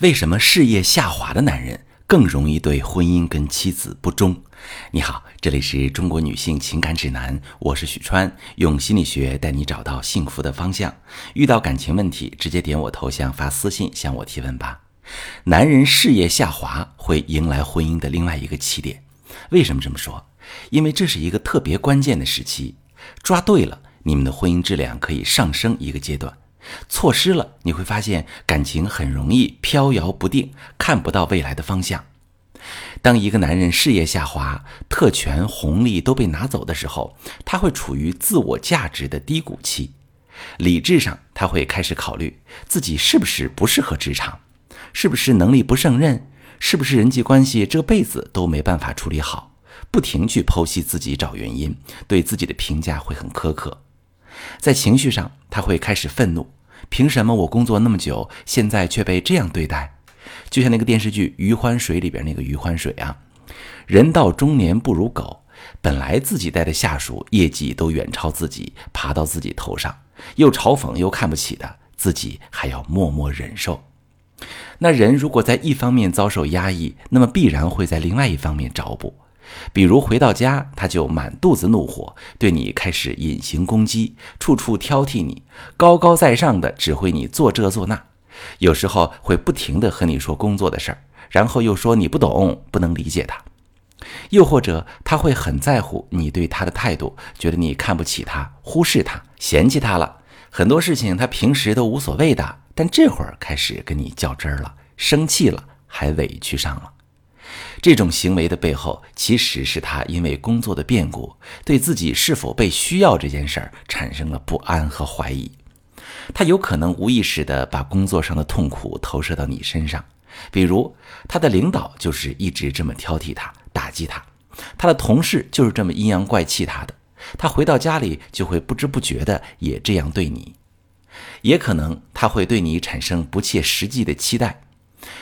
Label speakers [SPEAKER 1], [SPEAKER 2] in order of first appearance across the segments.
[SPEAKER 1] 为什么事业下滑的男人更容易对婚姻跟妻子不忠？你好，这里是中国女性情感指南，我是许川，用心理学带你找到幸福的方向。遇到感情问题，直接点我头像发私信向我提问吧。男人事业下滑会迎来婚姻的另外一个起点，为什么这么说？因为这是一个特别关键的时期，抓对了，你们的婚姻质量可以上升一个阶段。错失了，你会发现感情很容易飘摇不定，看不到未来的方向。当一个男人事业下滑，特权红利都被拿走的时候，他会处于自我价值的低谷期。理智上，他会开始考虑自己是不是不适合职场，是不是能力不胜任，是不是人际关系这辈子都没办法处理好，不停去剖析自己找原因，对自己的评价会很苛刻。在情绪上，他会开始愤怒。凭什么我工作那么久，现在却被这样对待？就像那个电视剧《余欢水》里边那个余欢水啊，人到中年不如狗。本来自己带的下属业绩都远超自己，爬到自己头上，又嘲讽又看不起的，自己还要默默忍受。那人如果在一方面遭受压抑，那么必然会在另外一方面找补。比如回到家，他就满肚子怒火，对你开始隐形攻击，处处挑剔你，高高在上的指挥你做这做那，有时候会不停的和你说工作的事儿，然后又说你不懂，不能理解他，又或者他会很在乎你对他的态度，觉得你看不起他，忽视他，嫌弃他了，很多事情他平时都无所谓的，但这会儿开始跟你较真儿了，生气了，还委屈上了。这种行为的背后，其实是他因为工作的变故，对自己是否被需要这件事儿产生了不安和怀疑。他有可能无意识地把工作上的痛苦投射到你身上，比如他的领导就是一直这么挑剔他、打击他，他的同事就是这么阴阳怪气他的，他回到家里就会不知不觉地也这样对你。也可能他会对你产生不切实际的期待。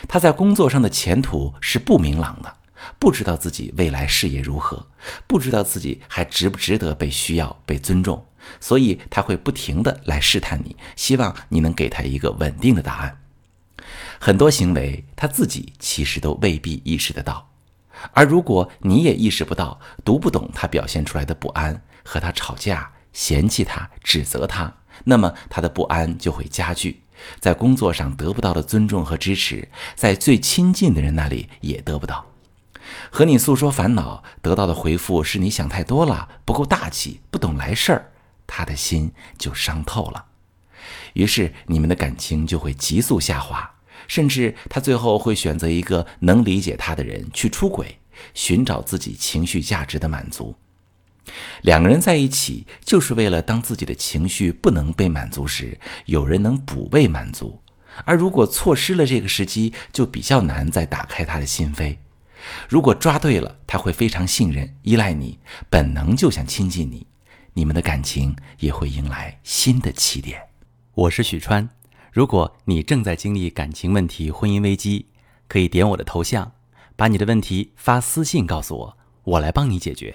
[SPEAKER 1] 他在工作上的前途是不明朗的，不知道自己未来事业如何，不知道自己还值不值得被需要、被尊重，所以他会不停的来试探你，希望你能给他一个稳定的答案。很多行为他自己其实都未必意识得到，而如果你也意识不到、读不懂他表现出来的不安，和他吵架、嫌弃他、指责他，那么他的不安就会加剧。在工作上得不到的尊重和支持，在最亲近的人那里也得不到。和你诉说烦恼，得到的回复是你想太多了，不够大气，不懂来事儿，他的心就伤透了。于是你们的感情就会急速下滑，甚至他最后会选择一个能理解他的人去出轨，寻找自己情绪价值的满足。两个人在一起，就是为了当自己的情绪不能被满足时，有人能补位满足。而如果错失了这个时机，就比较难再打开他的心扉。如果抓对了，他会非常信任、依赖你，本能就想亲近你，你们的感情也会迎来新的起点。我是许川，如果你正在经历感情问题、婚姻危机，可以点我的头像，把你的问题发私信告诉我，我来帮你解决。